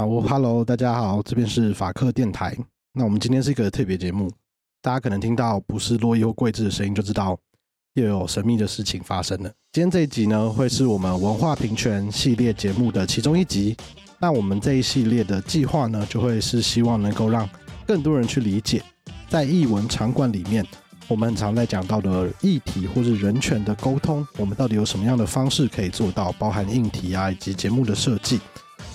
好，我 Hello，大家好，这边是法克电台。那我们今天是一个特别节目，大家可能听到不是珞亦或桂枝的声音，就知道又有神秘的事情发生了。今天这一集呢，会是我们文化平权系列节目的其中一集。那我们这一系列的计划呢，就会是希望能够让更多人去理解，在译文场馆里面。我们很常在讲到的议题或是人权的沟通，我们到底有什么样的方式可以做到？包含硬题啊，以及节目的设计。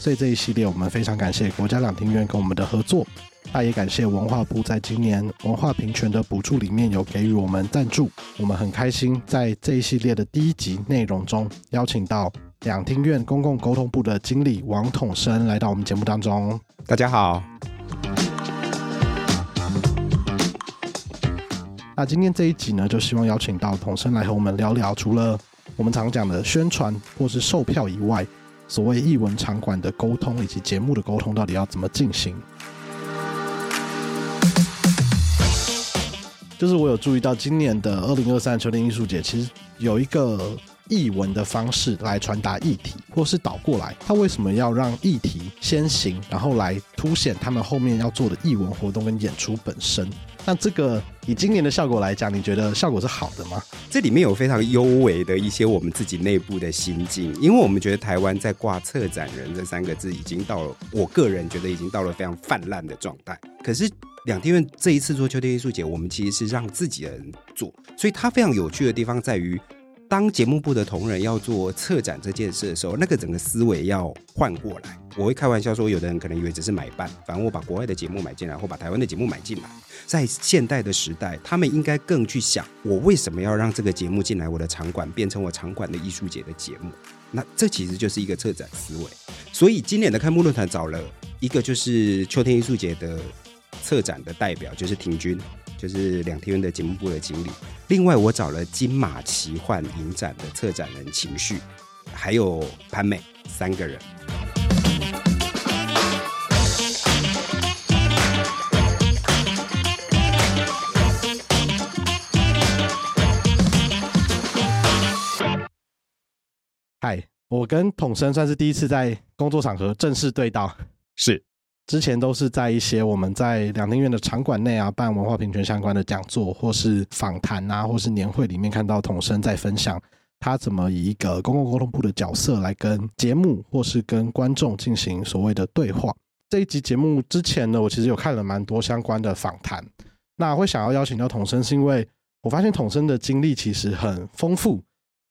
所以这一系列，我们非常感谢国家两厅院跟我们的合作，那也感谢文化部在今年文化平权的补助里面有给予我们赞助。我们很开心在这一系列的第一集内容中，邀请到两厅院公共沟通部的经理王统生来到我们节目当中。大家好。那今天这一集呢，就希望邀请到统生来和我们聊聊，除了我们常讲的宣传或是售票以外，所谓艺文场馆的沟通以及节目的沟通到底要怎么进行？就是我有注意到今年的二零二三秋天艺术节，其实有一个艺文的方式来传达议题，或是倒过来，他为什么要让议题先行，然后来凸显他们后面要做的艺文活动跟演出本身？那这个以今年的效果来讲，你觉得效果是好的吗？这里面有非常幽微的一些我们自己内部的心境，因为我们觉得台湾在挂策展人这三个字已经到了，我个人觉得已经到了非常泛滥的状态。可是两天院这一次做秋天艺术节，我们其实是让自己人做，所以它非常有趣的地方在于。当节目部的同仁要做策展这件事的时候，那个整个思维要换过来。我会开玩笑说，有的人可能以为只是买办，反正我把国外的节目买进来，或把台湾的节目买进来。在现代的时代，他们应该更去想：我为什么要让这个节目进来我的场馆，变成我场馆的艺术节的节目？那这其实就是一个策展思维。所以今年的开幕论坛找了一个就是秋天艺术节的策展的代表，就是庭君。就是两天的节目部的经理，另外我找了金马奇幻影展的策展人情绪，还有潘美三个人。嗨，我跟统生算是第一次在工作场合正式对到，是。之前都是在一些我们在两厅院的场馆内啊办文化平权相关的讲座，或是访谈啊，或是年会里面看到统生在分享他怎么以一个公共沟通部的角色来跟节目或是跟观众进行所谓的对话。这一集节目之前呢，我其实有看了蛮多相关的访谈。那会想要邀请到统生，是因为我发现统生的经历其实很丰富。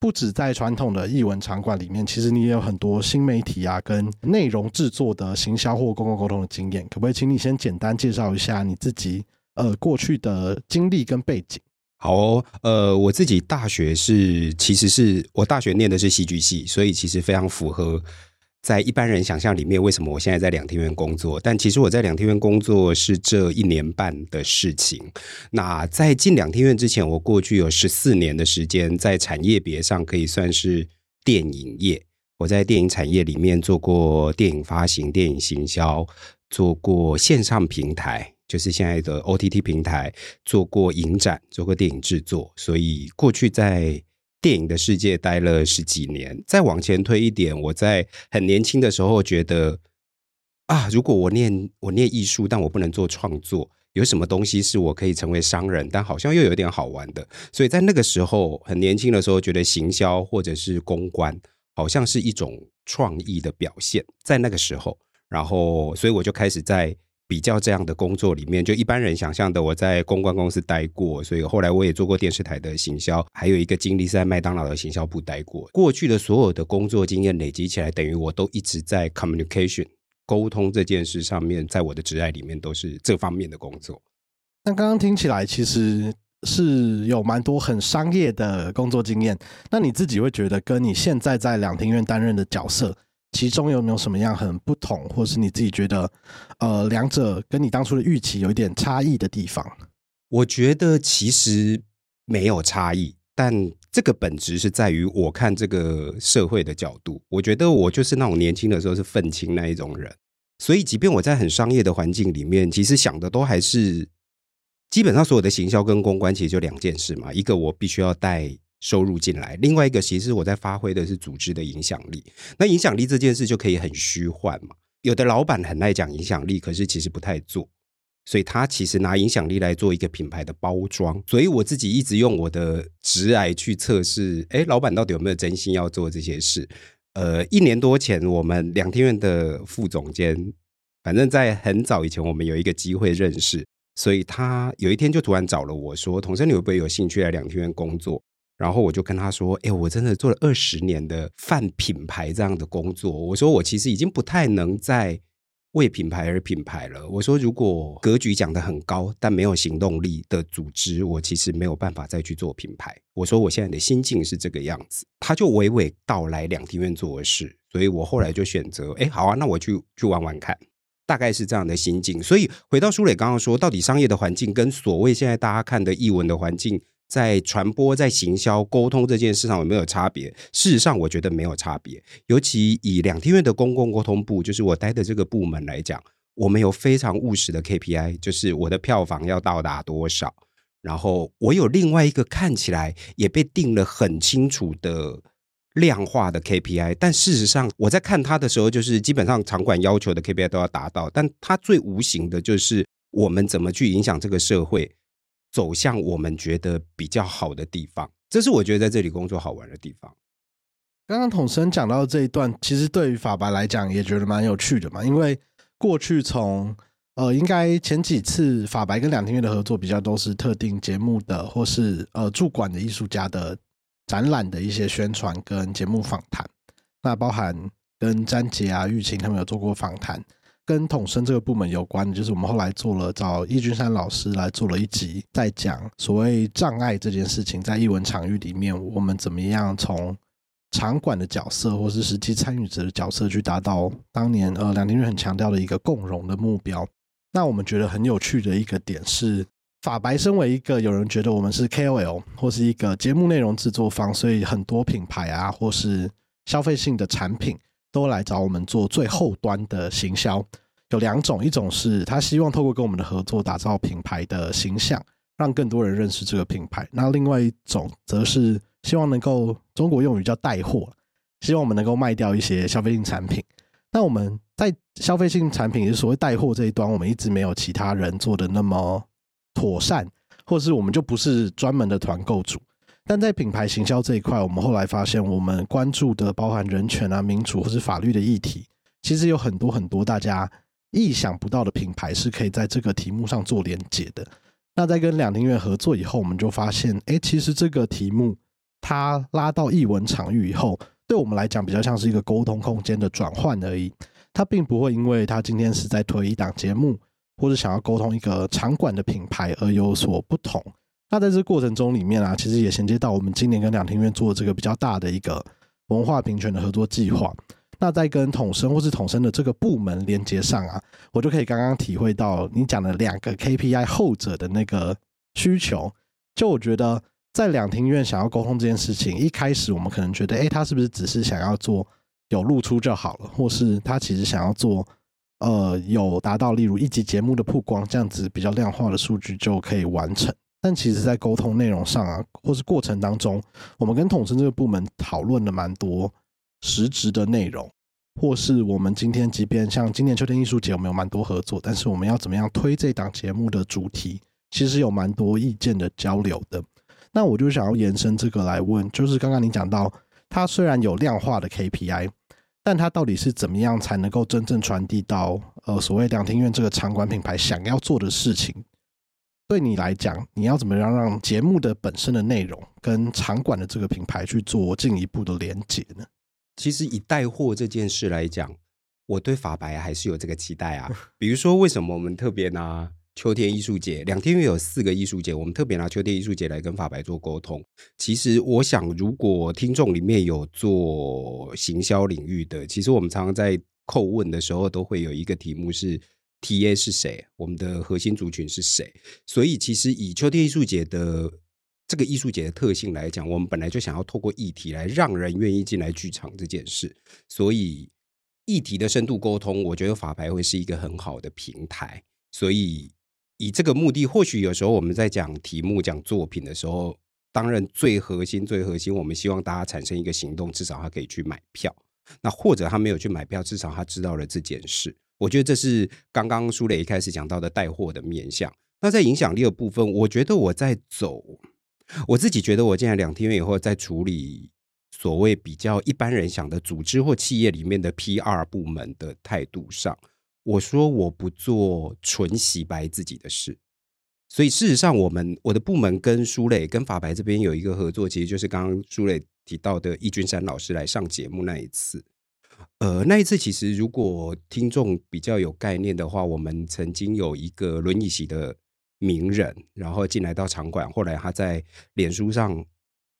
不止在传统的译文场馆里面，其实你也有很多新媒体啊，跟内容制作的行销或公共沟通的经验。可不可以请你先简单介绍一下你自己呃过去的经历跟背景？好哦，呃，我自己大学是其实是我大学念的是戏剧系，所以其实非常符合。在一般人想象里面，为什么我现在在两厅院工作？但其实我在两厅院工作是这一年半的事情。那在进两厅院之前，我过去有十四年的时间在产业别上可以算是电影业。我在电影产业里面做过电影发行、电影行销，做过线上平台，就是现在的 OTT 平台，做过影展，做过电影制作。所以过去在电影的世界待了十几年，再往前推一点，我在很年轻的时候觉得啊，如果我念我念艺术，但我不能做创作，有什么东西是我可以成为商人，但好像又有点好玩的。所以在那个时候，很年轻的时候，觉得行销或者是公关，好像是一种创意的表现。在那个时候，然后所以我就开始在。比较这样的工作里面，就一般人想象的，我在公关公司待过，所以后来我也做过电视台的行销，还有一个经历是在麦当劳的行销部待过。过去的所有的工作经验累积起来，等于我都一直在 communication 沟通这件事上面，在我的职涯里面都是这方面的工作。那刚刚听起来其实是有蛮多很商业的工作经验，那你自己会觉得跟你现在在两厅院担任的角色？其中有没有什么样很不同，或是你自己觉得，呃，两者跟你当初的预期有一点差异的地方？我觉得其实没有差异，但这个本质是在于我看这个社会的角度。我觉得我就是那种年轻的时候是愤青那一种人，所以即便我在很商业的环境里面，其实想的都还是基本上所有的行销跟公关其实就两件事嘛，一个我必须要带。收入进来，另外一个其实我在发挥的是组织的影响力。那影响力这件事就可以很虚幻嘛，有的老板很爱讲影响力，可是其实不太做，所以他其实拿影响力来做一个品牌的包装。所以我自己一直用我的直癌去测试，哎，老板到底有没有真心要做这些事？呃，一年多前，我们两厅院的副总监，反正在很早以前，我们有一个机会认识，所以他有一天就突然找了我说：“童生，你会不会有兴趣来两天院工作？”然后我就跟他说：“哎，我真的做了二十年的泛品牌这样的工作。我说我其实已经不太能再为品牌而品牌了。我说如果格局讲得很高，但没有行动力的组织，我其实没有办法再去做品牌。我说我现在的心境是这个样子。他就娓娓道来两厅院做的事，所以我后来就选择：哎，好啊，那我去去玩玩看。大概是这样的心境。所以回到书磊刚刚说，到底商业的环境跟所谓现在大家看的译文的环境。”在传播、在行销、沟通这件事上有没有差别？事实上，我觉得没有差别。尤其以两厅院的公共沟通部，就是我待的这个部门来讲，我们有非常务实的 KPI，就是我的票房要到达多少。然后我有另外一个看起来也被定了很清楚的量化的 KPI，但事实上我在看它的时候，就是基本上场馆要求的 KPI 都要达到，但它最无形的就是我们怎么去影响这个社会。走向我们觉得比较好的地方，这是我觉得在这里工作好玩的地方。刚刚统生讲到这一段，其实对于法白来讲也觉得蛮有趣的嘛，因为过去从呃，应该前几次法白跟两天月的合作比较都是特定节目的，或是呃驻馆的艺术家的展览的一些宣传跟节目访谈，那包含跟詹杰啊、玉琴他们有做过访谈。跟统生这个部门有关的，就是我们后来做了找易君山老师来做了一集，在讲所谓障碍这件事情，在艺文场域里面，我们怎么样从场馆的角色，或是实际参与者的角色，去达到当年呃两厅院很强调的一个共融的目标。那我们觉得很有趣的一个点是，法白身为一个有人觉得我们是 KOL 或是一个节目内容制作方，所以很多品牌啊，或是消费性的产品。都来找我们做最后端的行销，有两种，一种是他希望透过跟我们的合作，打造品牌的形象，让更多人认识这个品牌；那另外一种则是希望能够中国用语叫带货，希望我们能够卖掉一些消费性产品。那我们在消费性产品，也是所谓带货这一端，我们一直没有其他人做的那么妥善，或是我们就不是专门的团购主。但在品牌行销这一块，我们后来发现，我们关注的包含人权啊、民主或是法律的议题，其实有很多很多大家意想不到的品牌是可以在这个题目上做连结的。那在跟两厅院合作以后，我们就发现，哎，其实这个题目它拉到艺文场域以后，对我们来讲比较像是一个沟通空间的转换而已。它并不会因为它今天是在推一档节目，或者想要沟通一个场馆的品牌而有所不同。那在这过程中里面啊，其实也衔接到我们今年跟两厅院做这个比较大的一个文化平权的合作计划。那在跟统生或是统生的这个部门连接上啊，我就可以刚刚体会到你讲的两个 KPI 后者的那个需求。就我觉得，在两厅院想要沟通这件事情，一开始我们可能觉得，哎，他是不是只是想要做有露出就好了，或是他其实想要做呃有达到例如一集节目的曝光这样子比较量化的数据就可以完成。但其实，在沟通内容上啊，或是过程当中，我们跟统称这个部门讨论了蛮多实质的内容，或是我们今天即便像今年秋天艺术节，我们有蛮多合作，但是我们要怎么样推这档节目的主题，其实有蛮多意见的交流的。那我就想要延伸这个来问，就是刚刚你讲到，它虽然有量化的 KPI，但它到底是怎么样才能够真正传递到呃所谓两厅院这个场馆品牌想要做的事情？对你来讲，你要怎么样让节目的本身的内容跟场馆的这个品牌去做进一步的连接呢？其实以带货这件事来讲，我对法白还是有这个期待啊。比如说，为什么我们特别拿秋天艺术节？两天，又有四个艺术节，我们特别拿秋天艺术节来跟法白做沟通。其实，我想，如果听众里面有做行销领域的，其实我们常常在叩问的时候，都会有一个题目是。TA 是谁？我们的核心族群是谁？所以，其实以秋天艺术节的这个艺术节的特性来讲，我们本来就想要透过议题来让人愿意进来剧场这件事。所以，议题的深度沟通，我觉得法牌会是一个很好的平台。所以，以这个目的，或许有时候我们在讲题目、讲作品的时候，当然最核心、最核心，我们希望大家产生一个行动，至少他可以去买票。那或者他没有去买票，至少他知道了这件事。我觉得这是刚刚书磊一开始讲到的带货的面向。那在影响力的部分，我觉得我在走，我自己觉得我进来两天以后，在处理所谓比较一般人想的组织或企业里面的 PR 部门的态度上，我说我不做纯洗白自己的事。所以事实上，我们我的部门跟书磊跟法白这边有一个合作，其实就是刚刚书磊提到的易君山老师来上节目那一次。呃，那一次其实如果听众比较有概念的话，我们曾经有一个轮椅席的名人，然后进来到场馆，后来他在脸书上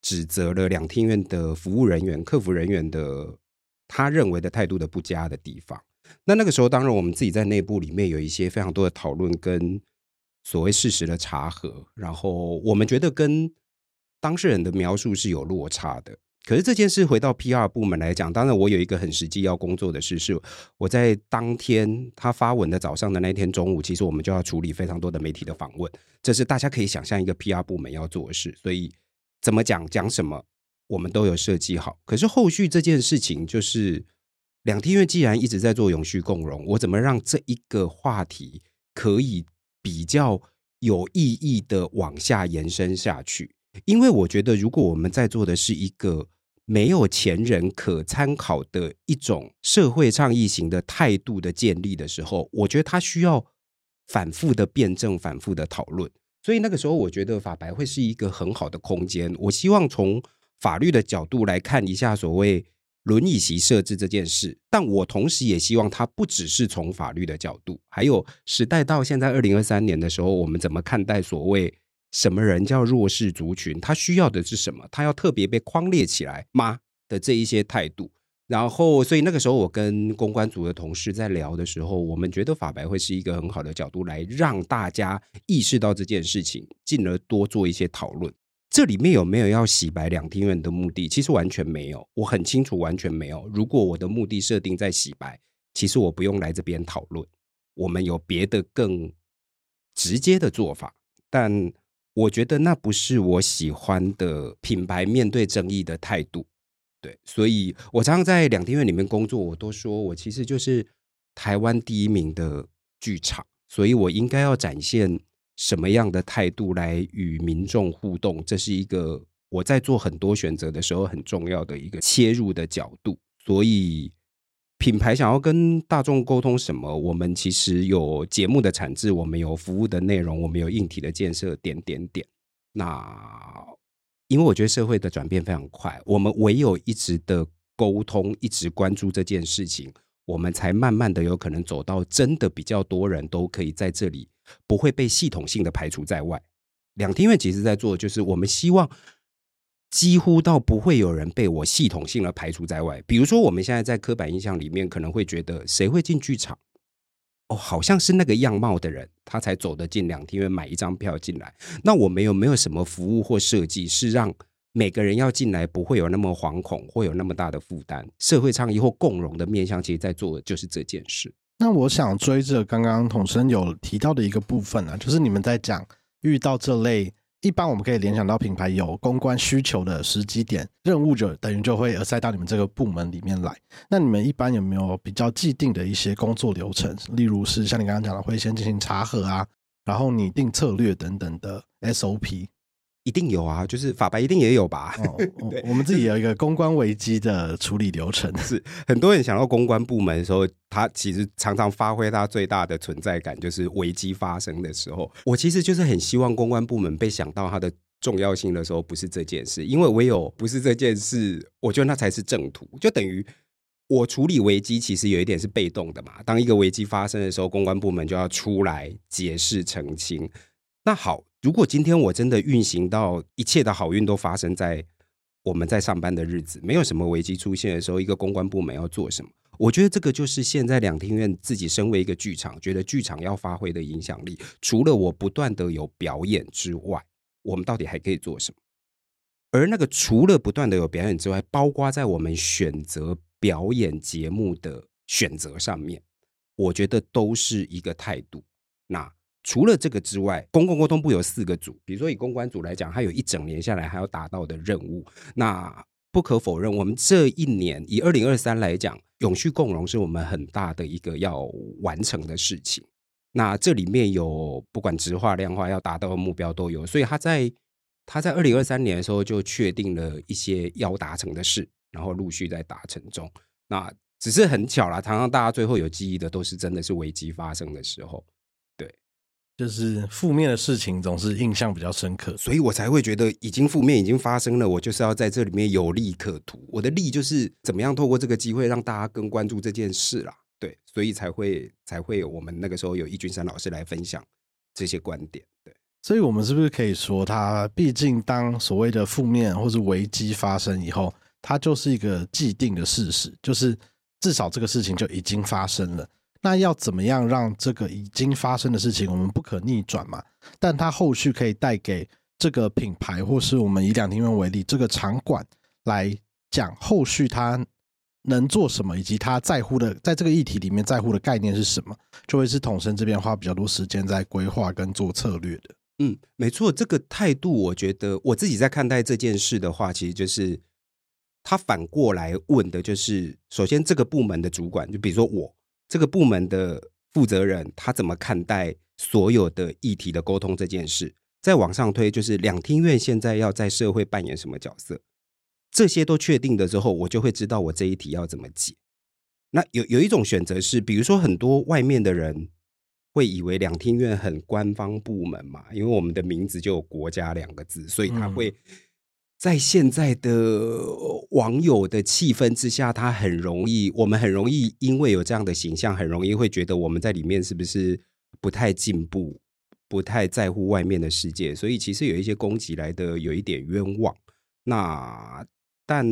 指责了两厅院的服务人员、客服人员的他认为的态度的不佳的地方。那那个时候，当然我们自己在内部里面有一些非常多的讨论跟。所谓事实的查核，然后我们觉得跟当事人的描述是有落差的。可是这件事回到 PR 部门来讲，当然我有一个很实际要工作的事，是我在当天他发文的早上的那天中午，其实我们就要处理非常多的媒体的访问，这是大家可以想象一个 PR 部门要做的事。所以怎么讲讲什么，我们都有设计好。可是后续这件事情，就是两厅院既然一直在做永续共融，我怎么让这一个话题可以比较有意义的往下延伸下去，因为我觉得，如果我们在做的是一个没有前人可参考的一种社会倡议型的态度的建立的时候，我觉得它需要反复的辩证、反复的讨论。所以那个时候，我觉得法白会是一个很好的空间。我希望从法律的角度来看一下所谓。轮椅席设置这件事，但我同时也希望它不只是从法律的角度，还有时代到现在二零二三年的时候，我们怎么看待所谓什么人叫弱势族群？他需要的是什么？他要特别被框列起来吗？的这一些态度。然后，所以那个时候我跟公关组的同事在聊的时候，我们觉得法白会是一个很好的角度，来让大家意识到这件事情，进而多做一些讨论。这里面有没有要洗白两厅院的目的？其实完全没有，我很清楚，完全没有。如果我的目的设定在洗白，其实我不用来这边讨论。我们有别的更直接的做法，但我觉得那不是我喜欢的品牌面对争议的态度。对，所以我常常在两天院里面工作，我都说我其实就是台湾第一名的剧场，所以我应该要展现。什么样的态度来与民众互动？这是一个我在做很多选择的时候很重要的一个切入的角度。所以，品牌想要跟大众沟通什么？我们其实有节目的产制，我们有服务的内容，我们有硬体的建设，点点点。那因为我觉得社会的转变非常快，我们唯有一直的沟通，一直关注这件事情，我们才慢慢的有可能走到真的比较多人都可以在这里。不会被系统性的排除在外。两厅院其实在做就是，我们希望几乎到不会有人被我系统性的排除在外。比如说，我们现在在刻板印象里面，可能会觉得谁会进剧场？哦，好像是那个样貌的人，他才走得进两厅院买一张票进来。那我们有没有什么服务或设计，是让每个人要进来不会有那么惶恐，会有那么大的负担？社会倡议或共融的面向，其实在做的就是这件事。那我想追着刚刚统生有提到的一个部分啊，就是你们在讲遇到这类一般我们可以联想到品牌有公关需求的时机点，任务就等于就会塞到你们这个部门里面来。那你们一般有没有比较既定的一些工作流程？例如是像你刚刚讲的，会先进行查核啊，然后拟定策略等等的 SOP。一定有啊，就是法白一定也有吧？哦，我们自己有一个公关危机的处理流程。是很多人想到公关部门的时候，他其实常常发挥他最大的存在感，就是危机发生的时候。我其实就是很希望公关部门被想到它的重要性的时候，不是这件事，因为唯有不是这件事，我觉得那才是正途。就等于我处理危机，其实有一点是被动的嘛。当一个危机发生的时候，公关部门就要出来解释澄清。那好。如果今天我真的运行到一切的好运都发生在我们在上班的日子，没有什么危机出现的时候，一个公关部门要做什么？我觉得这个就是现在两厅院自己身为一个剧场，觉得剧场要发挥的影响力，除了我不断的有表演之外，我们到底还可以做什么？而那个除了不断的有表演之外，包括在我们选择表演节目的选择上面，我觉得都是一个态度。那。除了这个之外，公共沟通部有四个组，比如说以公关组来讲，它有一整年下来还要达到的任务。那不可否认，我们这一年以二零二三来讲，永续共融是我们很大的一个要完成的事情。那这里面有不管直化、量化要达到的目标都有，所以他在他在二零二三年的时候就确定了一些要达成的事，然后陆续在达成中。那只是很巧啦，常常大家最后有记忆的都是真的是危机发生的时候。就是负面的事情总是印象比较深刻，所以我才会觉得已经负面已经发生了，我就是要在这里面有利可图。我的利就是怎么样透过这个机会让大家更关注这件事啦。对，所以才会才会有我们那个时候有易君山老师来分享这些观点。对，所以我们是不是可以说，它毕竟当所谓的负面或是危机发生以后，它就是一个既定的事实，就是至少这个事情就已经发生了。那要怎么样让这个已经发生的事情我们不可逆转嘛？但它后续可以带给这个品牌，或是我们以两厅院为例，这个场馆来讲，后续它能做什么，以及他在乎的，在这个议题里面在乎的概念是什么，就会是统生这边花比较多时间在规划跟做策略的。嗯，没错，这个态度，我觉得我自己在看待这件事的话，其实就是他反过来问的，就是首先这个部门的主管，就比如说我。这个部门的负责人，他怎么看待所有的议题的沟通这件事？再往上推，就是两厅院现在要在社会扮演什么角色？这些都确定了之后，我就会知道我这一题要怎么解。那有有一种选择是，比如说很多外面的人会以为两厅院很官方部门嘛，因为我们的名字就有“国家”两个字，所以他会。在现在的网友的气氛之下，他很容易，我们很容易因为有这样的形象，很容易会觉得我们在里面是不是不太进步，不太在乎外面的世界，所以其实有一些攻击来的有一点冤枉。那但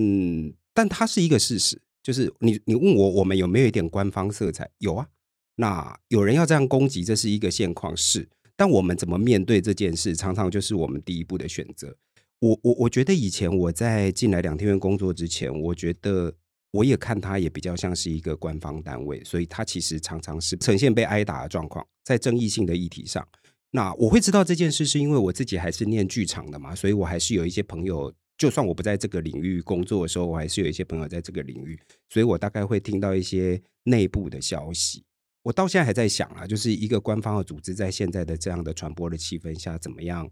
但它是一个事实，就是你你问我我们有没有一点官方色彩？有啊。那有人要这样攻击，这是一个现况是，但我们怎么面对这件事，常常就是我们第一步的选择。我我我觉得以前我在进来两天院工作之前，我觉得我也看他也比较像是一个官方单位，所以他其实常常是呈现被挨打的状况，在争议性的议题上。那我会知道这件事，是因为我自己还是念剧场的嘛，所以我还是有一些朋友，就算我不在这个领域工作的时候，我还是有一些朋友在这个领域，所以我大概会听到一些内部的消息。我到现在还在想啊，就是一个官方的组织在现在的这样的传播的气氛下，怎么样？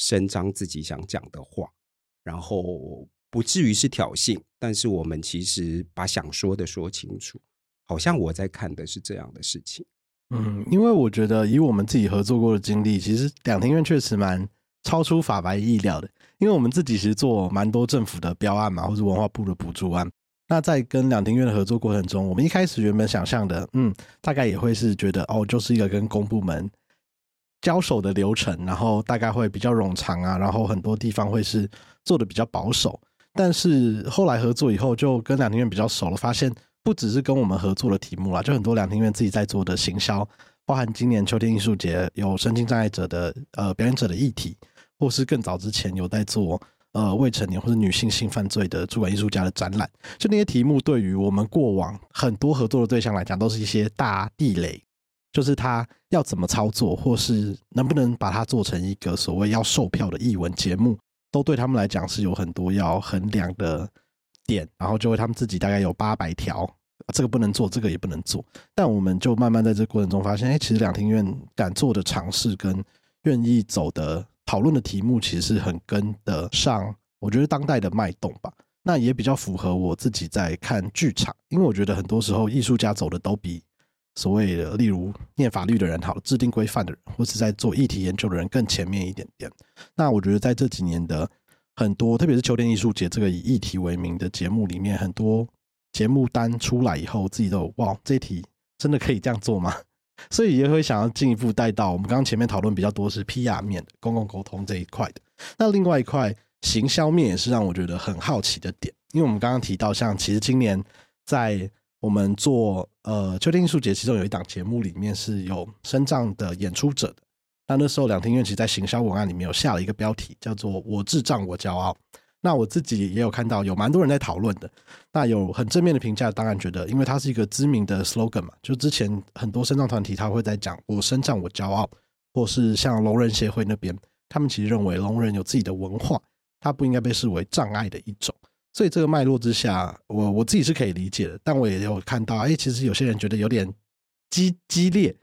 伸张自己想讲的话，然后不至于是挑衅，但是我们其实把想说的说清楚，好像我在看的是这样的事情。嗯，因为我觉得以我们自己合作过的经历，其实两厅院确实蛮超出法白意料的。因为我们自己其实做蛮多政府的标案嘛，或是文化部的补助案。那在跟两厅院的合作过程中，我们一开始原本想象的，嗯，大概也会是觉得哦，就是一个跟公部门。交手的流程，然后大概会比较冗长啊，然后很多地方会是做的比较保守。但是后来合作以后，就跟两厅院比较熟了，发现不只是跟我们合作的题目啦，就很多两厅院自己在做的行销，包含今年秋天艺术节有身心障碍者的呃表演者的议题，或是更早之前有在做呃未成年或者女性性犯罪的驻馆艺术家的展览，就那些题目对于我们过往很多合作的对象来讲，都是一些大地雷。就是他要怎么操作，或是能不能把它做成一个所谓要售票的译文节目，都对他们来讲是有很多要衡量的点。然后就会他们自己大概有八百条，这个不能做，这个也不能做。但我们就慢慢在这个过程中发现，哎，其实两厅院敢做的尝试跟愿意走的讨论的题目，其实很跟得上，我觉得当代的脉动吧。那也比较符合我自己在看剧场，因为我觉得很多时候艺术家走的都比。所谓的，例如念法律的人，好，制定规范的人，或是在做议题研究的人更前面一点点。那我觉得在这几年的很多，特别是秋天艺术节这个以议题为名的节目里面，很多节目单出来以后，自己都有哇，这一题真的可以这样做吗？所以也会想要进一步带到我们刚刚前面讨论比较多是 PR 面的公共沟通这一块的。那另外一块行销面也是让我觉得很好奇的点，因为我们刚刚提到，像其实今年在我们做呃秋天艺术节，其中有一档节目里面是有身障的演出者的。那那时候两厅院其实在行销文案里面有下了一个标题，叫做“我智障我骄傲”。那我自己也有看到有蛮多人在讨论的。那有很正面的评价，当然觉得，因为它是一个知名的 slogan 嘛，就之前很多身障团体他会在讲“我身障我骄傲”，或是像聋人协会那边，他们其实认为聋人有自己的文化，它不应该被视为障碍的一种。所以这个脉络之下，我我自己是可以理解的。但我也有看到，哎，其实有些人觉得有点激激烈，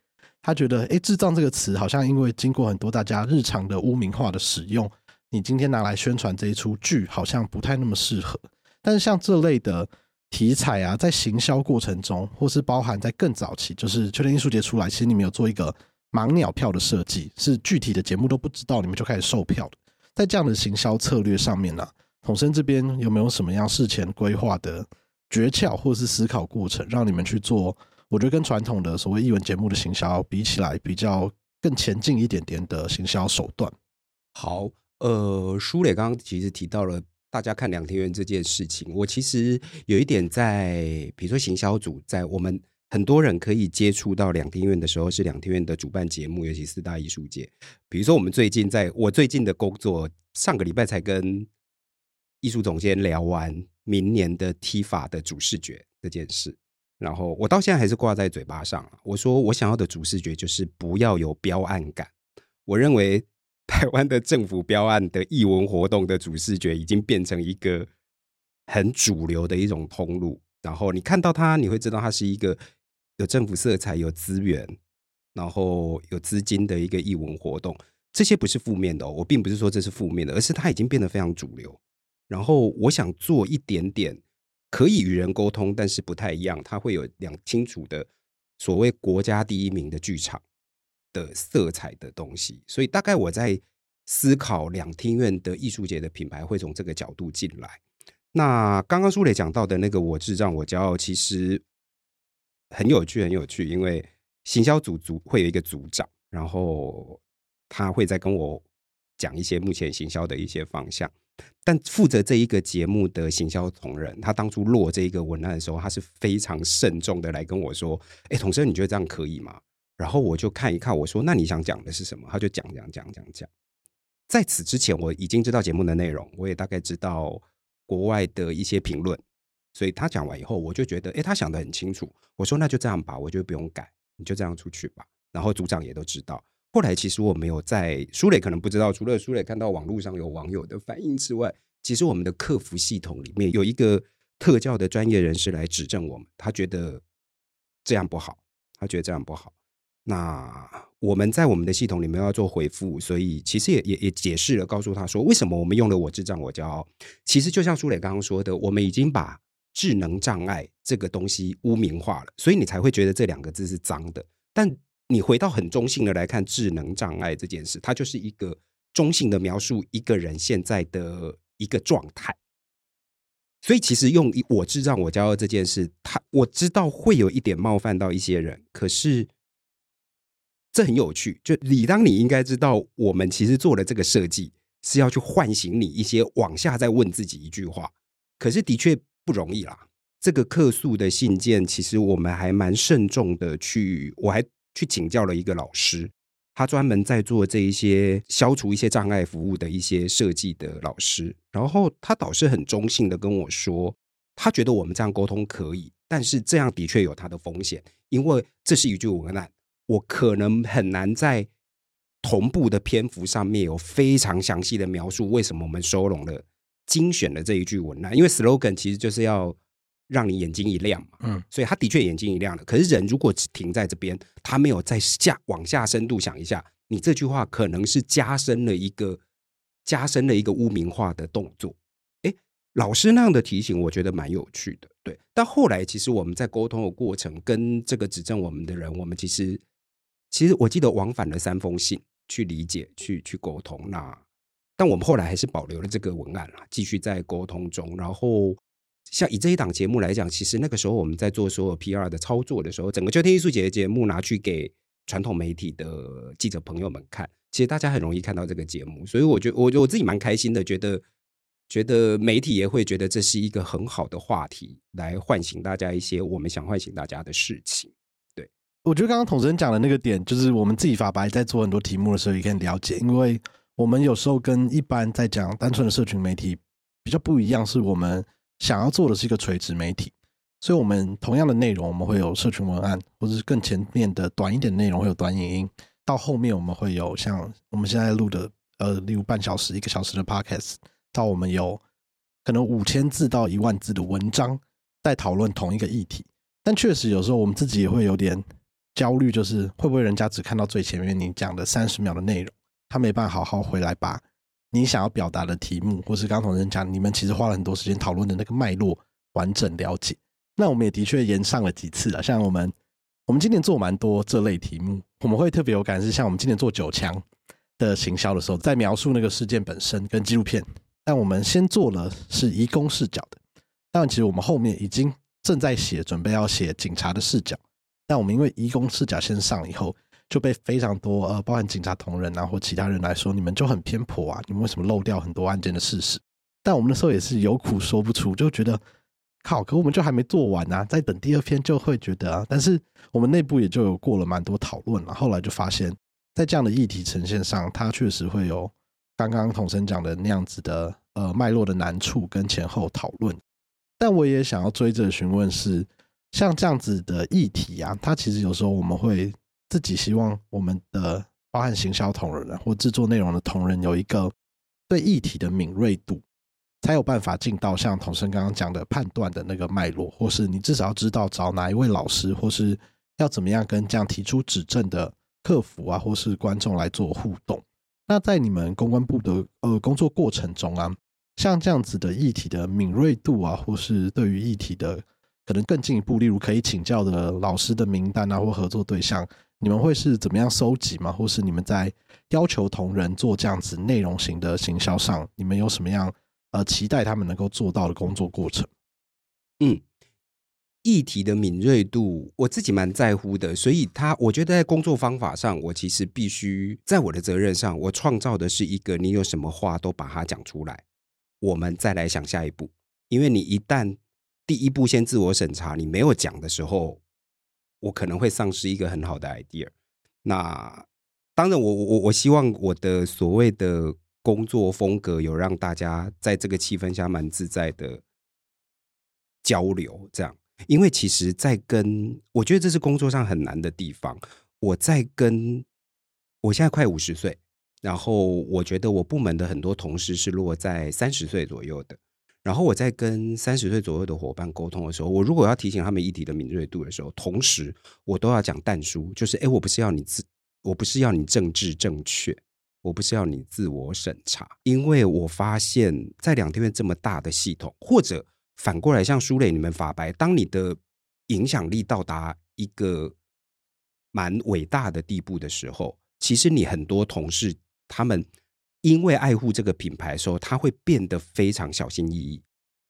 他觉得，哎，智障这个词好像因为经过很多大家日常的污名化的使用，你今天拿来宣传这一出剧，好像不太那么适合。但是像这类的题材啊，在行销过程中，或是包含在更早期，就是秋天艺术节出来，其实你们有做一个盲鸟票的设计，是具体的节目都不知道，你们就开始售票。在这样的行销策略上面呢、啊，统生这边有没有什么样事前规划的诀窍，或是思考过程，让你们去做？我觉得跟传统的所谓艺文节目的行销比起来，比较更前进一点点的行销手段。好，呃，书磊刚刚其实提到了。大家看两天院这件事情，我其实有一点在，比如说行销组，在我们很多人可以接触到两厅院的时候，是两厅院的主办节目，尤其四大艺术节。比如说，我们最近在我最近的工作，上个礼拜才跟艺术总监聊完明年的 TIFA 的主视觉这件事，然后我到现在还是挂在嘴巴上。我说我想要的主视觉就是不要有标案感，我认为。台湾的政府标案的艺文活动的主视觉已经变成一个很主流的一种通路，然后你看到它，你会知道它是一个有政府色彩、有资源，然后有资金的一个艺文活动。这些不是负面的哦，我并不是说这是负面的，而是它已经变得非常主流。然后我想做一点点可以与人沟通，但是不太一样，它会有两清楚的所谓国家第一名的剧场。的色彩的东西，所以大概我在思考两厅院的艺术节的品牌会从这个角度进来。那刚刚书磊讲到的那个“我智障我骄傲”，其实很有趣，很有趣。因为行销组组会有一个组长，然后他会在跟我讲一些目前行销的一些方向。但负责这一个节目的行销同仁，他当初落这一个文案的时候，他是非常慎重的来跟我说：“哎，统生，你觉得这样可以吗？”然后我就看一看，我说：“那你想讲的是什么？”他就讲讲讲讲讲。在此之前，我已经知道节目的内容，我也大概知道国外的一些评论。所以他讲完以后，我就觉得，哎，他想得很清楚。我说：“那就这样吧，我就不用改，你就这样出去吧。”然后组长也都知道。后来其实我没有在书磊可能不知道，除了书磊看到网络上有网友的反应之外，其实我们的客服系统里面有一个特教的专业人士来指正我们，他觉得这样不好，他觉得这样不好。那我们在我们的系统里面要做回复，所以其实也也也解释了，告诉他说为什么我们用了“我智障我骄傲”。其实就像书磊刚刚说的，我们已经把智能障碍这个东西污名化了，所以你才会觉得这两个字是脏的。但你回到很中性的来看，智能障碍这件事，它就是一个中性的描述一个人现在的一个状态。所以其实用“我智障我骄傲”这件事，他我知道会有一点冒犯到一些人，可是。这很有趣，就理当你应该知道，我们其实做的这个设计是要去唤醒你一些往下再问自己一句话。可是的确不容易啦。这个客诉的信件，其实我们还蛮慎重的去，我还去请教了一个老师，他专门在做这一些消除一些障碍服务的一些设计的老师。然后他导师很中性的跟我说，他觉得我们这样沟通可以，但是这样的确有它的风险，因为这是一句文案。我可能很难在同步的篇幅上面有非常详细的描述为什么我们收拢了精选的这一句文案，因为 slogan 其实就是要让你眼睛一亮嘛，嗯，所以他的确眼睛一亮了。可是人如果只停在这边，他没有再下往下深度想一下，你这句话可能是加深了一个加深了一个污名化的动作。诶，老师那样的提醒，我觉得蛮有趣的，对。但后来其实我们在沟通的过程，跟这个指正我们的人，我们其实。其实我记得往返了三封信去理解、去去沟通。那但我们后来还是保留了这个文案啦，继续在沟通中。然后像以这一档节目来讲，其实那个时候我们在做所有 PR 的操作的时候，整个秋天艺术节的节目拿去给传统媒体的记者朋友们看，其实大家很容易看到这个节目。所以我觉得，我我自己蛮开心的，觉得觉得媒体也会觉得这是一个很好的话题，来唤醒大家一些我们想唤醒大家的事情。对我觉得刚刚统生讲的那个点，就是我们自己法白在做很多题目的时候也可以了解，因为我们有时候跟一般在讲单纯的社群媒体比较不一样，是我们想要做的是一个垂直媒体，所以我们同样的内容，我们会有社群文案，或者是更前面的短一点内容会有短影音，到后面我们会有像我们现在录的呃，例如半小时、一个小时的 podcast，到我们有可能五千字到一万字的文章在讨论同一个议题。但确实有时候我们自己也会有点焦虑，就是会不会人家只看到最前面你讲的三十秒的内容，他没办法好好回来把你想要表达的题目，或是刚同人讲你们其实花了很多时间讨论的那个脉络完整了解。那我们也的确延上了几次了，像我们我们今年做蛮多这类题目，我们会特别有感是像我们今年做九枪的行销的时候，在描述那个事件本身跟纪录片，但我们先做了是移工视角的，但其实我们后面已经正在写，准备要写警察的视角，但我们因为移工视角先上以后，就被非常多呃，包含警察同仁啊或其他人来说，你们就很偏颇啊，你们为什么漏掉很多案件的事实？但我们那时候也是有苦说不出，就觉得靠，可我们就还没做完啊，在等第二篇就会觉得啊，但是我们内部也就有过了蛮多讨论了，后来就发现。在这样的议题呈现上，它确实会有刚刚统生讲的那样子的呃脉络的难处跟前后讨论。但我也想要追着询问是，像这样子的议题啊，它其实有时候我们会自己希望我们的包含行销同仁或制作内容的同仁有一个对议题的敏锐度，才有办法进到像统生刚刚讲的判断的那个脉络，或是你至少要知道找哪一位老师，或是要怎么样跟这样提出指正的。客服啊，或是观众来做互动。那在你们公关部的呃工作过程中啊，像这样子的议题的敏锐度啊，或是对于议题的可能更进一步，例如可以请教的老师的名单啊，或合作对象，你们会是怎么样收集吗？或是你们在要求同仁做这样子内容型的行销上，你们有什么样呃期待他们能够做到的工作过程？嗯。议题的敏锐度，我自己蛮在乎的，所以他我觉得在工作方法上，我其实必须在我的责任上，我创造的是一个你有什么话都把它讲出来，我们再来想下一步。因为你一旦第一步先自我审查，你没有讲的时候，我可能会丧失一个很好的 idea。那当然我，我我我希望我的所谓的工作风格有让大家在这个气氛下蛮自在的交流，这样。因为其实，在跟我觉得这是工作上很难的地方。我在跟我现在快五十岁，然后我觉得我部门的很多同事是落在三十岁左右的。然后我在跟三十岁左右的伙伴沟通的时候，我如果要提醒他们议题的敏锐度的时候，同时我都要讲但书，就是哎，我不是要你自，我不是要你政治正确，我不是要你自我审查，因为我发现，在两天院这么大的系统，或者。反过来，像书磊你们法白，当你的影响力到达一个蛮伟大的地步的时候，其实你很多同事他们因为爱护这个品牌的时候，他会变得非常小心翼翼。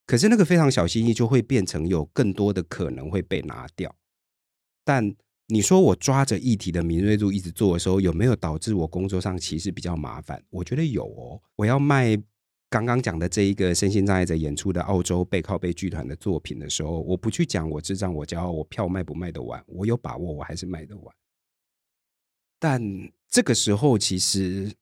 可是那个非常小心翼翼，就会变成有更多的可能会被拿掉。但你说我抓着议题的敏锐度一直做的时候，有没有导致我工作上其实比较麻烦？我觉得有哦，我要卖。刚刚讲的这一个身心障碍者演出的澳洲背靠背剧团的作品的时候，我不去讲我智障我骄傲，我票卖不卖得完？我有把握，我还是卖得完。但这个时候，其实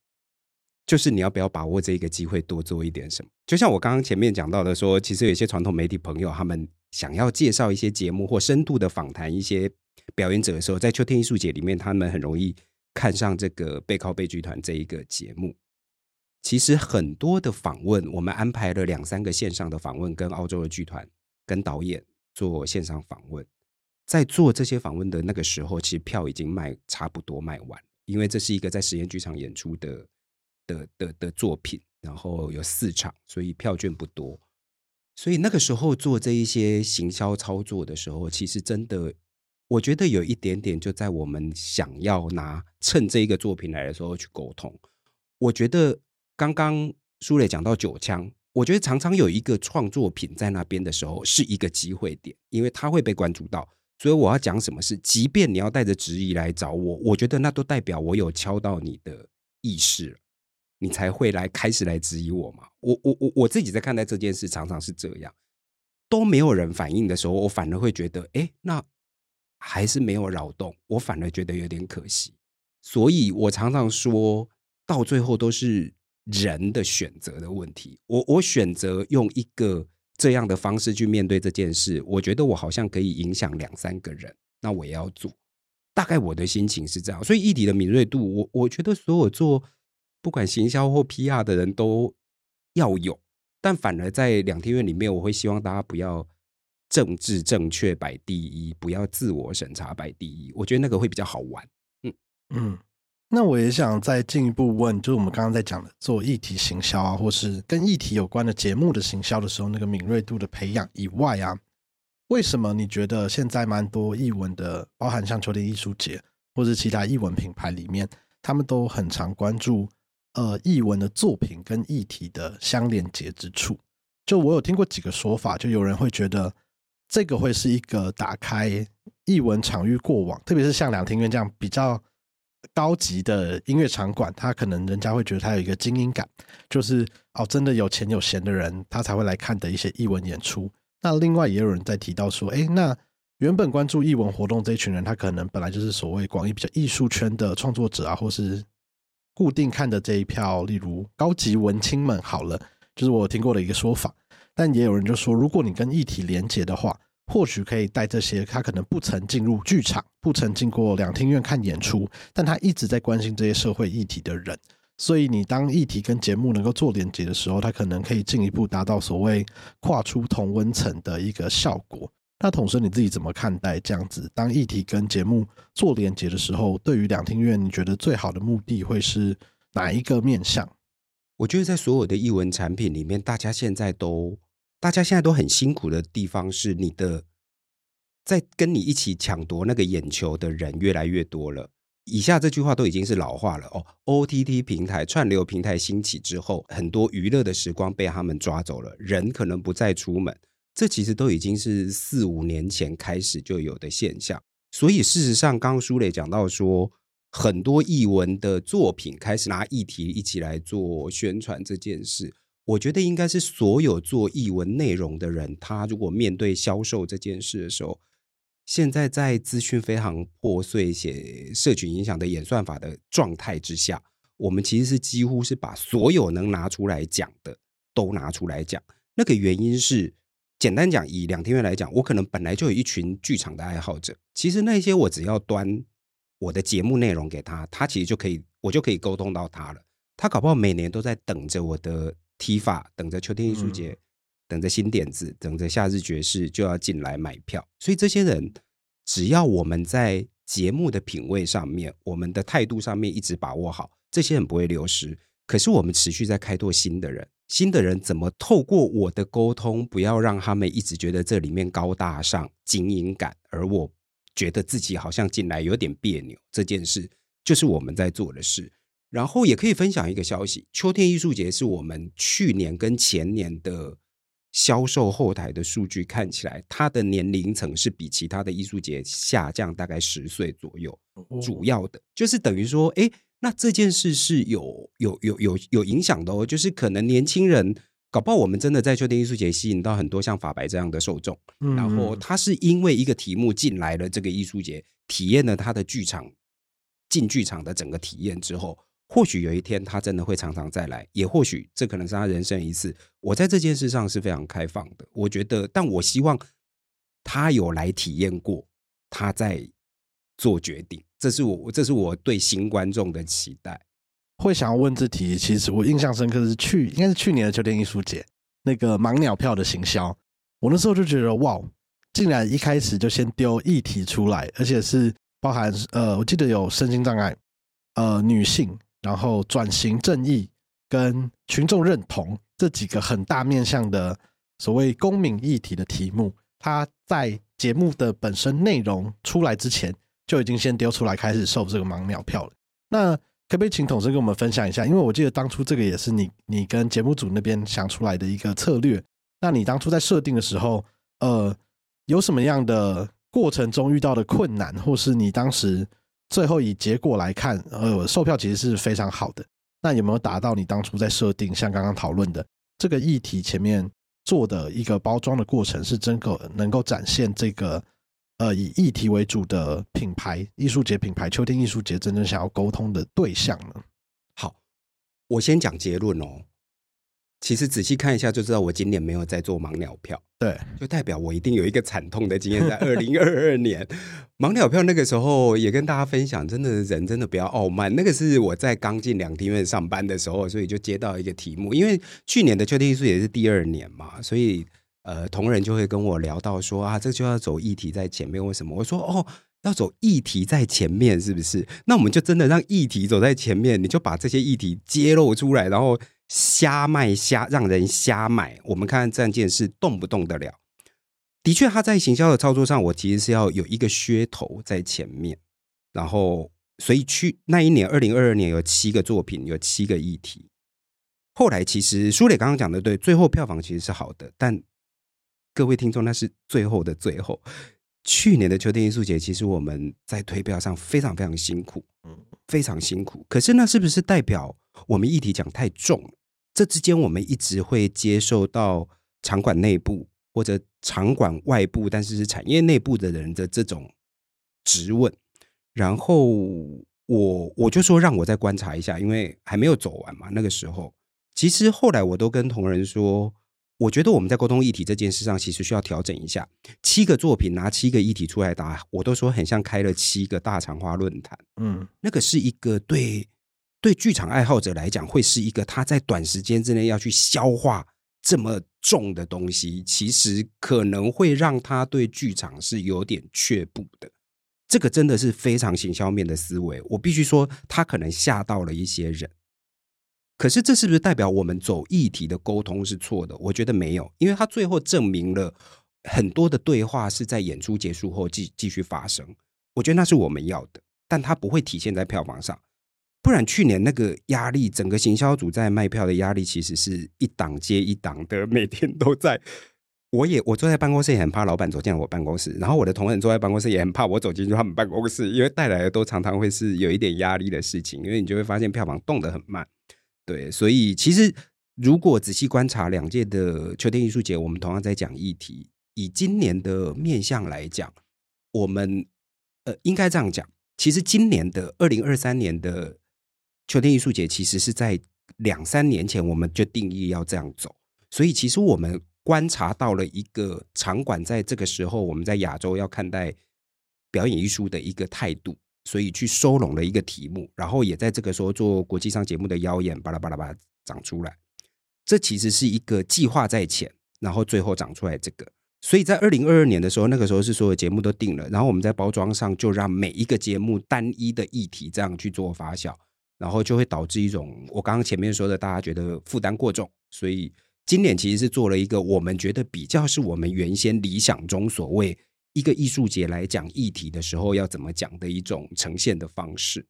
就是你要不要把握这一个机会，多做一点什么？就像我刚刚前面讲到的说，其实有些传统媒体朋友，他们想要介绍一些节目或深度的访谈一些表演者的时候，在秋天艺术节里面，他们很容易看上这个背靠背剧团这一个节目。其实很多的访问，我们安排了两三个线上的访问，跟澳洲的剧团、跟导演做线上访问。在做这些访问的那个时候，其实票已经卖差不多卖完，因为这是一个在实验剧场演出的的的的作品，然后有四场，所以票券不多。所以那个时候做这一些行销操作的时候，其实真的，我觉得有一点点就在我们想要拿趁这一个作品来的时候去沟通，我觉得。刚刚书磊讲到九枪，我觉得常常有一个创作品在那边的时候是一个机会点，因为它会被关注到，所以我要讲什么事，即便你要带着质疑来找我，我觉得那都代表我有敲到你的意识了，你才会来开始来质疑我嘛。我我我我自己在看待这件事，常常是这样，都没有人反应的时候，我反而会觉得，哎，那还是没有扰动，我反而觉得有点可惜。所以我常常说到最后都是。人的选择的问题，我我选择用一个这样的方式去面对这件事，我觉得我好像可以影响两三个人，那我也要做。大概我的心情是这样，所以议题的敏锐度，我我觉得所有做不管行销或 PR 的人都要有，但反而在两天院里面，我会希望大家不要政治正确摆第一，不要自我审查摆第一。我觉得那个会比较好玩。嗯嗯，那我也想再进一步问，就是我们刚刚在讲的做议题行销啊，或是跟议题有关的节目的行销的时候，那个敏锐度的培养以外啊，为什么你觉得现在蛮多译文的，包含像秋天艺术节或是其他译文品牌里面，他们都很常关注？呃，艺文的作品跟议题的相连接之处，就我有听过几个说法，就有人会觉得这个会是一个打开艺文场域过往，特别是像两厅院这样比较高级的音乐场馆，他可能人家会觉得他有一个精英感，就是哦，真的有钱有闲的人他才会来看的一些艺文演出。那另外也有人在提到说，哎，那原本关注艺文活动这一群人，他可能本来就是所谓广义比较艺术圈的创作者啊，或是。固定看的这一票，例如高级文青们，好了，就是我听过的一个说法。但也有人就说，如果你跟议题连结的话，或许可以带这些他可能不曾进入剧场、不曾进过两厅院看演出，但他一直在关心这些社会议题的人。所以你当议题跟节目能够做连结的时候，他可能可以进一步达到所谓跨出同温层的一个效果。那统神你自己怎么看待这样子？当议题跟节目做连结的时候，对于两厅院，你觉得最好的目的会是哪一个面向？我觉得在所有的艺文产品里面，大家现在都，大家现在都很辛苦的地方是，你的在跟你一起抢夺那个眼球的人越来越多了。以下这句话都已经是老话了哦。OTT 平台、串流平台兴起之后，很多娱乐的时光被他们抓走了，人可能不再出门。这其实都已经是四五年前开始就有的现象，所以事实上，刚刚舒磊讲到说，很多译文的作品开始拿议题一起来做宣传这件事，我觉得应该是所有做译文内容的人，他如果面对销售这件事的时候，现在在资讯非常破碎写社群影响的演算法的状态之下，我们其实是几乎是把所有能拿出来讲的都拿出来讲，那个原因是。简单讲，以两天院来讲，我可能本来就有一群剧场的爱好者。其实那些我只要端我的节目内容给他，他其实就可以，我就可以沟通到他了。他搞不好每年都在等着我的 TIFA，等着秋天艺术节，嗯、等着新点子，等着夏日爵士就要进来买票。所以这些人，只要我们在节目的品味上面，我们的态度上面一直把握好，这些人不会流失。可是我们持续在开拓新的人。新的人怎么透过我的沟通，不要让他们一直觉得这里面高大上、经营感，而我觉得自己好像进来有点别扭。这件事就是我们在做的事。然后也可以分享一个消息：秋天艺术节是我们去年跟前年的销售后台的数据看起来，它的年龄层是比其他的艺术节下降大概十岁左右。主要的就是等于说，哎。那这件事是有有有有有影响的哦，就是可能年轻人搞不好，我们真的在秋天艺术节吸引到很多像法白这样的受众，嗯、然后他是因为一个题目进来了这个艺术节，体验了他的剧场进剧场的整个体验之后，或许有一天他真的会常常再来，也或许这可能是他人生一次。我在这件事上是非常开放的，我觉得，但我希望他有来体验过，他再做决定。这是我，这是我对新观众的期待。会想要问这题，其实我印象深刻的是去，应该是去年的秋天艺术节那个盲鸟票的行销。我那时候就觉得，哇，竟然一开始就先丢议题出来，而且是包含呃，我记得有身心障碍、呃，女性，然后转型正义跟群众认同这几个很大面向的所谓公民议题的题目。它在节目的本身内容出来之前。就已经先丢出来开始售这个盲鸟票了。那可不可以请统神跟我们分享一下？因为我记得当初这个也是你你跟节目组那边想出来的一个策略。那你当初在设定的时候，呃，有什么样的过程中遇到的困难，或是你当时最后以结果来看，呃，售票其实是非常好的。那有没有达到你当初在设定，像刚刚讨论的这个议题前面做的一个包装的过程，是真够能够展现这个？呃，以议题为主的品牌艺术节品牌秋天艺术节，真正想要沟通的对象呢？好，我先讲结论哦。其实仔细看一下就知道，我今年没有在做盲鸟票，对，就代表我一定有一个惨痛的经验。在二零二二年盲鸟票那个时候，也跟大家分享，真的人真的不要傲慢。那个是我在刚进两厅院上班的时候，所以就接到一个题目，因为去年的秋天艺术也是第二年嘛，所以呃，同仁就会跟我聊到说啊，这就要走议题在前面，为什么？我说哦。要走议题在前面，是不是？那我们就真的让议题走在前面，你就把这些议题揭露出来，然后瞎卖瞎让人瞎买。我们看看这件事动不动得了？的确，他在行销的操作上，我其实是要有一个噱头在前面，然后所以去那一年二零二二年有七个作品，有七个议题。后来其实书磊刚刚讲的对，最后票房其实是好的，但各位听众，那是最后的最后。去年的秋天艺术节，其实我们在推票上非常非常辛苦，非常辛苦。可是那是不是代表我们议题讲太重？这之间我们一直会接受到场馆内部或者场馆外部，但是是产业内部的人的这种质问。然后我我就说让我再观察一下，因为还没有走完嘛。那个时候，其实后来我都跟同仁说。我觉得我们在沟通议题这件事上，其实需要调整一下。七个作品拿七个议题出来答，我都说很像开了七个大肠花论坛。嗯，那个是一个对对剧场爱好者来讲，会是一个他在短时间之内要去消化这么重的东西，其实可能会让他对剧场是有点却步的。这个真的是非常行销面的思维，我必须说，他可能吓到了一些人。可是，这是不是代表我们走议题的沟通是错的？我觉得没有，因为他最后证明了很多的对话是在演出结束后继继续发生。我觉得那是我们要的，但它不会体现在票房上。不然，去年那个压力，整个行销组在卖票的压力，其实是一档接一档的，每天都在。我也我坐在办公室也很怕老板走进我办公室，然后我的同仁坐在办公室也很怕我走进去他们办公室，因为带来的都常常会是有一点压力的事情，因为你就会发现票房动得很慢。对，所以其实如果仔细观察两届的秋天艺术节，我们同样在讲议题。以今年的面向来讲，我们呃应该这样讲，其实今年的二零二三年的秋天艺术节，其实是在两三年前我们就定义要这样走。所以其实我们观察到了一个场馆在这个时候，我们在亚洲要看待表演艺术的一个态度。所以去收拢了一个题目，然后也在这个时候做国际上节目的邀演，巴拉巴拉巴拉长出来。这其实是一个计划在前，然后最后长出来这个。所以在二零二二年的时候，那个时候是所有节目都定了，然后我们在包装上就让每一个节目单一的议题这样去做发酵，然后就会导致一种我刚刚前面说的，大家觉得负担过重。所以今年其实是做了一个我们觉得比较是我们原先理想中所谓。一个艺术节来讲议题的时候，要怎么讲的一种呈现的方式？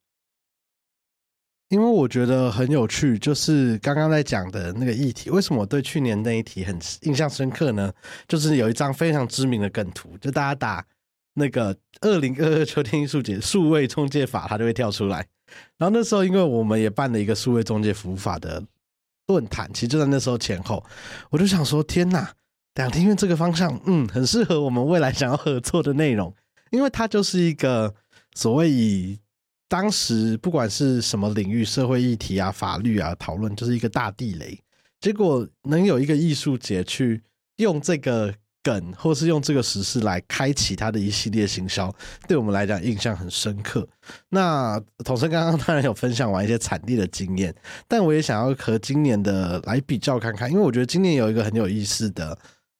因为我觉得很有趣，就是刚刚在讲的那个议题，为什么我对去年那一题很印象深刻呢？就是有一张非常知名的梗图，就大家打那个二零二二秋天艺术节数位中介法，它就会跳出来。然后那时候，因为我们也办了一个数位中介服务法的论坛，其实就在那时候前后，我就想说：天哪！两厅院这个方向，嗯，很适合我们未来想要合作的内容，因为它就是一个所谓以当时不管是什么领域、社会议题啊、法律啊讨论，就是一个大地雷。结果能有一个艺术节去用这个梗，或是用这个时事来开启它的一系列行销，对我们来讲印象很深刻。那统生刚刚当然有分享完一些惨烈的经验，但我也想要和今年的来比较看看，因为我觉得今年有一个很有意思的。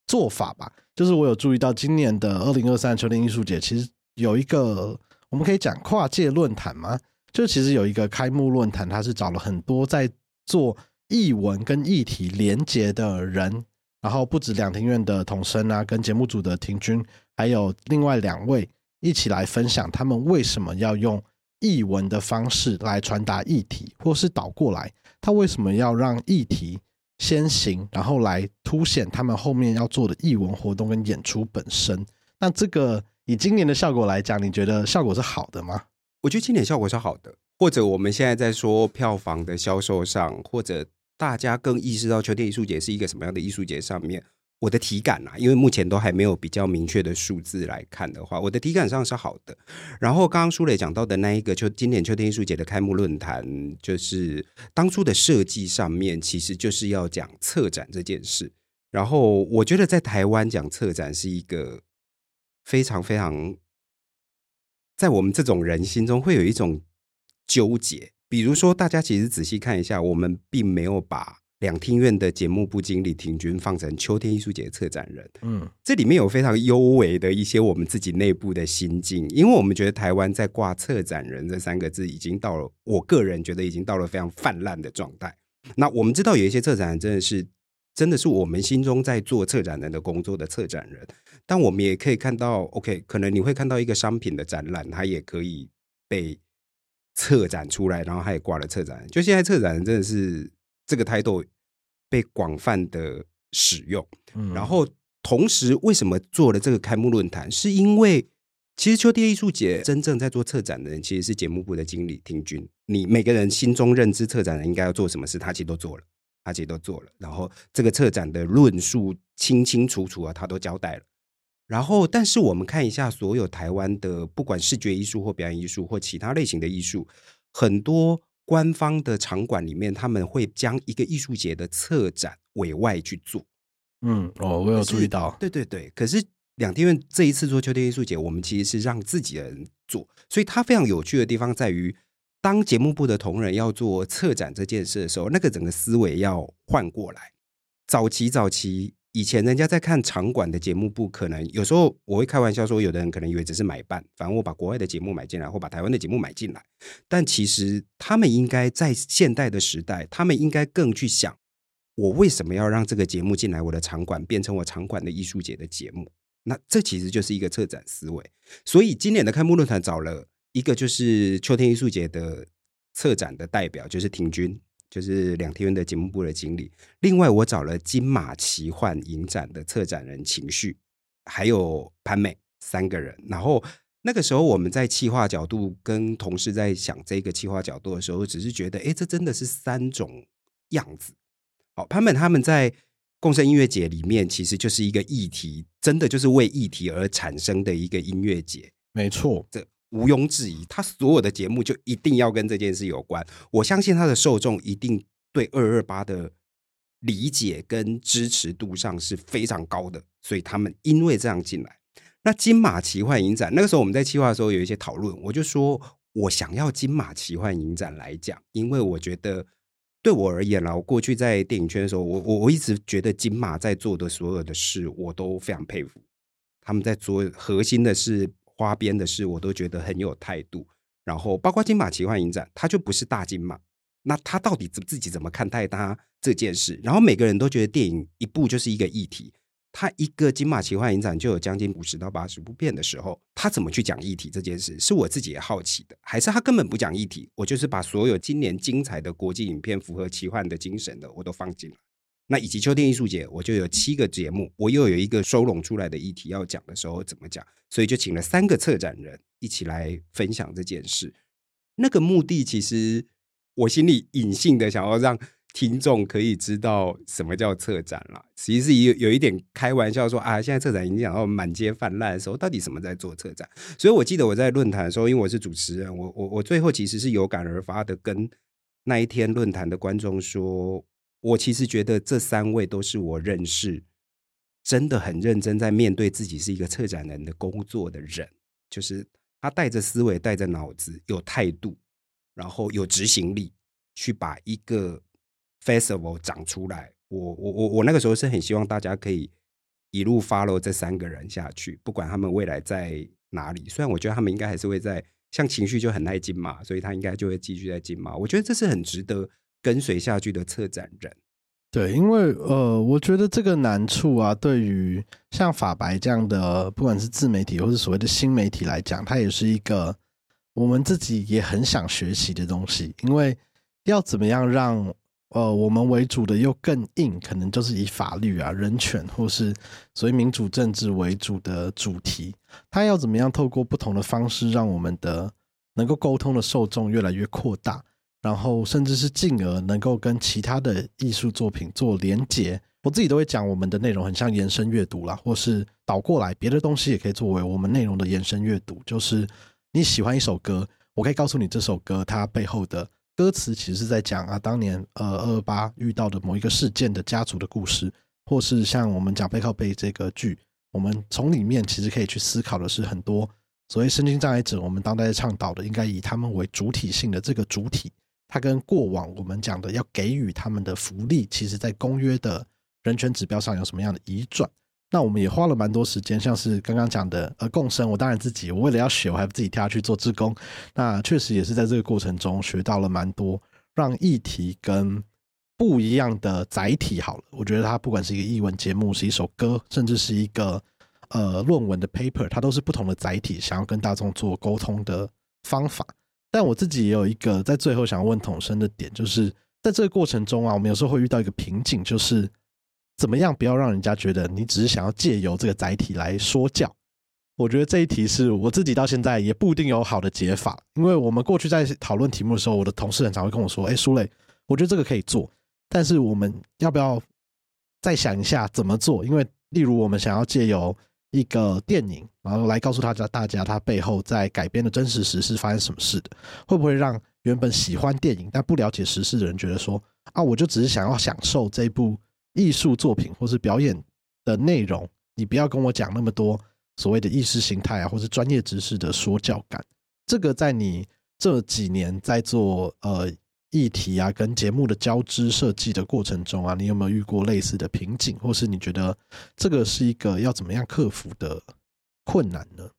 做法吧，就是我有注意到今年的二零二三秋天艺术节，其实有一个我们可以讲跨界论坛吗，就其实有一个开幕论坛，它是找了很多在做艺文跟议题连结的人，然后不止两厅院的统生啊，跟节目组的庭君，还有另外两位一起来分享他们为什么要用艺文的方式来传达议题，或是倒过来，他为什么要让议题。先行，然后来凸显他们后面要做的艺文活动跟演出本身。那这个以今年的效果来讲，你觉得效果是好的吗？我觉得今年效果是好的，或者我们现在在说票房的销售上，或者大家更意识到秋天艺术节是一个什么样的艺术节上面，我的体感啊，因为目前都还没有比较明确的数字来看的话，我的体感上是好的。然后刚刚舒磊讲到的那一个，秋今年秋天艺术节的开幕论坛，就是当初的设计上面，其实就是要讲策展这件事。然后我觉得在台湾讲策展是一个非常非常，在我们这种人心中会有一种纠结。比如说，大家其实仔细看一下，我们并没有把。两厅院的节目部经理庭均放成秋天艺术节策展人，嗯，这里面有非常幽微的一些我们自己内部的心境，因为我们觉得台湾在挂策展人这三个字已经到了，我个人觉得已经到了非常泛滥的状态。那我们知道有一些策展人真的是真的是我们心中在做策展人的工作的策展人，但我们也可以看到，OK，可能你会看到一个商品的展览，它也可以被策展出来，然后它也挂了策展人。就现在策展人真的是。这个 title 被广泛的使用，嗯，然后同时为什么做了这个开幕论坛？是因为其实秋天艺术节真正在做策展的人，其实是节目部的经理庭均。你每个人心中认知策展人应该要做什么事，他其实都做了，他其实都做了。然后这个策展的论述清清楚楚啊，他都交代了。然后，但是我们看一下所有台湾的，不管视觉艺术或表演艺术或其他类型的艺术，很多。官方的场馆里面，他们会将一个艺术节的策展委外去做。嗯，哦，我有注意到。对对对，可是两天院这一次做秋天艺术节，我们其实是让自己的人做，所以它非常有趣的地方在于，当节目部的同仁要做策展这件事的时候，那个整个思维要换过来。早期早期。以前人家在看场馆的节目部，可能有时候我会开玩笑说，有的人可能以为只是买办，反正我把国外的节目买进来，或把台湾的节目买进来。但其实他们应该在现代的时代，他们应该更去想，我为什么要让这个节目进来我的场馆，变成我场馆的艺术节的节目？那这其实就是一个策展思维。所以今年的开幕论坛找了一个就是秋天艺术节的策展的代表，就是庭均。就是两厅院的节目部的经理，另外我找了金马奇幻影展的策展人情绪，还有潘美三个人。然后那个时候我们在企划角度跟同事在想这个企划角度的时候，只是觉得，哎，这真的是三种样子。好，潘美他们在共生音乐节里面，其实就是一个议题，真的就是为议题而产生的一个音乐节。没错，这。毋庸置疑，他所有的节目就一定要跟这件事有关。我相信他的受众一定对二二八的理解跟支持度上是非常高的，所以他们因为这样进来。那金马奇幻影展那个时候我们在企划的时候有一些讨论，我就说我想要金马奇幻影展来讲，因为我觉得对我而言啦，我过去在电影圈的时候，我我我一直觉得金马在做的所有的事，我都非常佩服。他们在做核心的事。花边的事我都觉得很有态度，然后包括金马奇幻影展，它就不是大金马，那他到底自自己怎么看待他这件事？然后每个人都觉得电影一部就是一个议题，他一个金马奇幻影展就有将近五十到八十部片的时候，他怎么去讲议题这件事？是我自己也好奇的，还是他根本不讲议题？我就是把所有今年精彩的国际影片，符合奇幻的精神的，我都放进来。那以及秋天艺术节，我就有七个节目，我又有一个收拢出来的议题要讲的时候怎么讲，所以就请了三个策展人一起来分享这件事。那个目的其实我心里隐性的想要让听众可以知道什么叫策展了，其实是有有一点开玩笑说啊，现在策展已经讲到满街泛滥的时候，到底什么在做策展？所以我记得我在论坛的时候，因为我是主持人，我我我最后其实是有感而发的，跟那一天论坛的观众说。我其实觉得这三位都是我认识真的很认真在面对自己是一个策展人的工作的人，就是他带着思维、带着脑子、有态度，然后有执行力，去把一个 festival 长出来。我我我我那个时候是很希望大家可以一路 follow 这三个人下去，不管他们未来在哪里。虽然我觉得他们应该还是会在，像情绪就很爱金马，所以他应该就会继续在金马。我觉得这是很值得。跟随下去的策展人，对，因为呃，我觉得这个难处啊，对于像法白这样的，不管是自媒体或是所谓的新媒体来讲，它也是一个我们自己也很想学习的东西。因为要怎么样让呃我们为主的又更硬，可能就是以法律啊、人权或是所谓民主政治为主的主题，它要怎么样透过不同的方式，让我们的能够沟通的受众越来越扩大。然后，甚至是进而能够跟其他的艺术作品做连接，我自己都会讲，我们的内容很像延伸阅读啦，或是倒过来，别的东西也可以作为我们内容的延伸阅读。就是你喜欢一首歌，我可以告诉你这首歌它背后的歌词，其实是在讲啊，当年呃二二八遇到的某一个事件的家族的故事，或是像我们讲背靠背这个剧，我们从里面其实可以去思考的是很多所谓身心障碍者，我们当代倡导的应该以他们为主体性的这个主体，它跟过往我们讲的要给予他们的福利，其实在公约的。人权指标上有什么样的移转？那我们也花了蛮多时间，像是刚刚讲的呃共生，我当然自己我为了要学，我还自己跳下去做志工。那确实也是在这个过程中学到了蛮多，让议题跟不一样的载体好了。我觉得它不管是一个译文节目，是一首歌，甚至是一个呃论文的 paper，它都是不同的载体，想要跟大众做沟通的方法。但我自己也有一个在最后想要问统生的点，就是在这个过程中啊，我们有时候会遇到一个瓶颈，就是。怎么样不要让人家觉得你只是想要借由这个载体来说教？我觉得这一题是我自己到现在也不一定有好的解法。因为我们过去在讨论题目的时候，我的同事很常会跟我说：“哎，书磊，我觉得这个可以做，但是我们要不要再想一下怎么做？因为例如我们想要借由一个电影，然后来告诉大家大家他背后在改编的真实时事发生什么事的，会不会让原本喜欢电影但不了解时事的人觉得说啊，我就只是想要享受这部。”艺术作品或是表演的内容，你不要跟我讲那么多所谓的意识形态啊，或是专业知识的说教感。这个在你这几年在做呃议题啊跟节目的交织设计的过程中啊，你有没有遇过类似的瓶颈，或是你觉得这个是一个要怎么样克服的困难呢？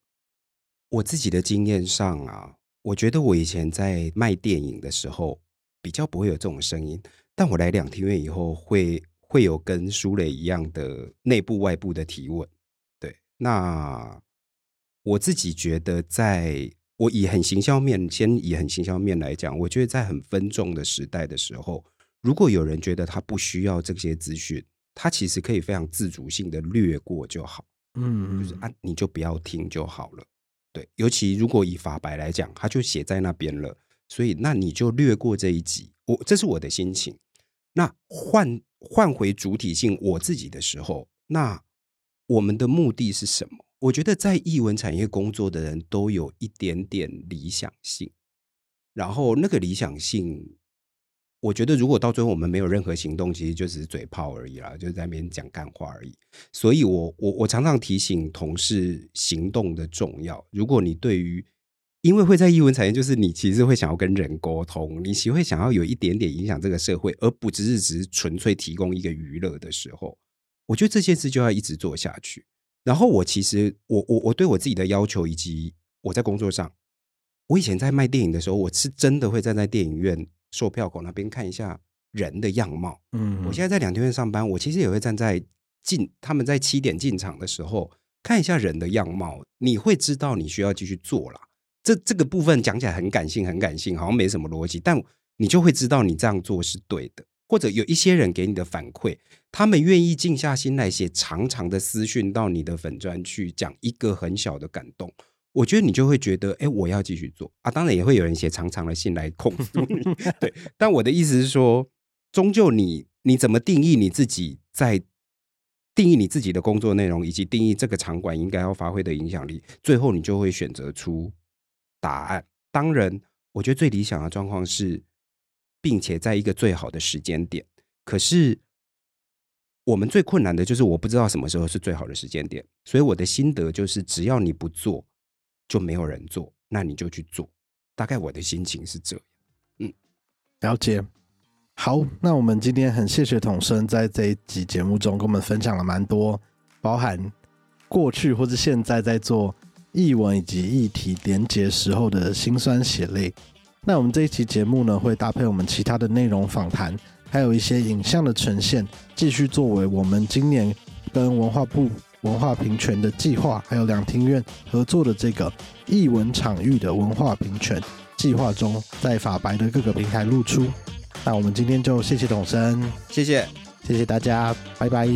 我自己的经验上啊，我觉得我以前在卖电影的时候比较不会有这种声音，但我来两厅院以后会。会有跟舒磊一样的内部外部的提问，对。那我自己觉得，在我以很行销面，先以很行销面来讲，我觉得在很分众的时代的时候，如果有人觉得他不需要这些资讯，他其实可以非常自主性的略过就好，嗯，就是啊，你就不要听就好了，对。尤其如果以法白来讲，他就写在那边了，所以那你就略过这一集，我这是我的心情。那换换回主体性，我自己的时候，那我们的目的是什么？我觉得在译文产业工作的人都有一点点理想性，然后那个理想性，我觉得如果到最后我们没有任何行动，其实就只是嘴炮而已啦，就是在那边讲干话而已。所以我我我常常提醒同事行动的重要。如果你对于因为会在译文产业，就是你其实会想要跟人沟通，你其实会想要有一点点影响这个社会，而不只是只是纯粹提供一个娱乐的时候，我觉得这件事就要一直做下去。然后我其实我我我对我自己的要求，以及我在工作上，我以前在卖电影的时候，我是真的会站在电影院售票口那边看一下人的样貌。嗯，我现在在两天院上班，我其实也会站在进他们在七点进场的时候看一下人的样貌，你会知道你需要继续做了。这这个部分讲起来很感性，很感性，好像没什么逻辑，但你就会知道你这样做是对的。或者有一些人给你的反馈，他们愿意静下心来写长长的私讯到你的粉砖去讲一个很小的感动，我觉得你就会觉得，哎，我要继续做啊。当然也会有人写长长的信来控诉你，对。但我的意思是说，终究你你怎么定义你自己，在定义你自己的工作内容，以及定义这个场馆应该要发挥的影响力，最后你就会选择出。答案当然，我觉得最理想的状况是，并且在一个最好的时间点。可是，我们最困难的就是我不知道什么时候是最好的时间点。所以我的心得就是，只要你不做，就没有人做，那你就去做。大概我的心情是这样。嗯，了解。好，那我们今天很谢谢统生在这一集节目中跟我们分享了蛮多，包含过去或是现在在做。译文以及议题连结时候的辛酸血泪。那我们这一期节目呢，会搭配我们其他的内容访谈，还有一些影像的呈现，继续作为我们今年跟文化部文化平权的计划，还有两厅院合作的这个艺文场域的文化平权计划中，在法白的各个平台露出。那我们今天就谢谢董生，谢谢，谢谢大家，拜拜。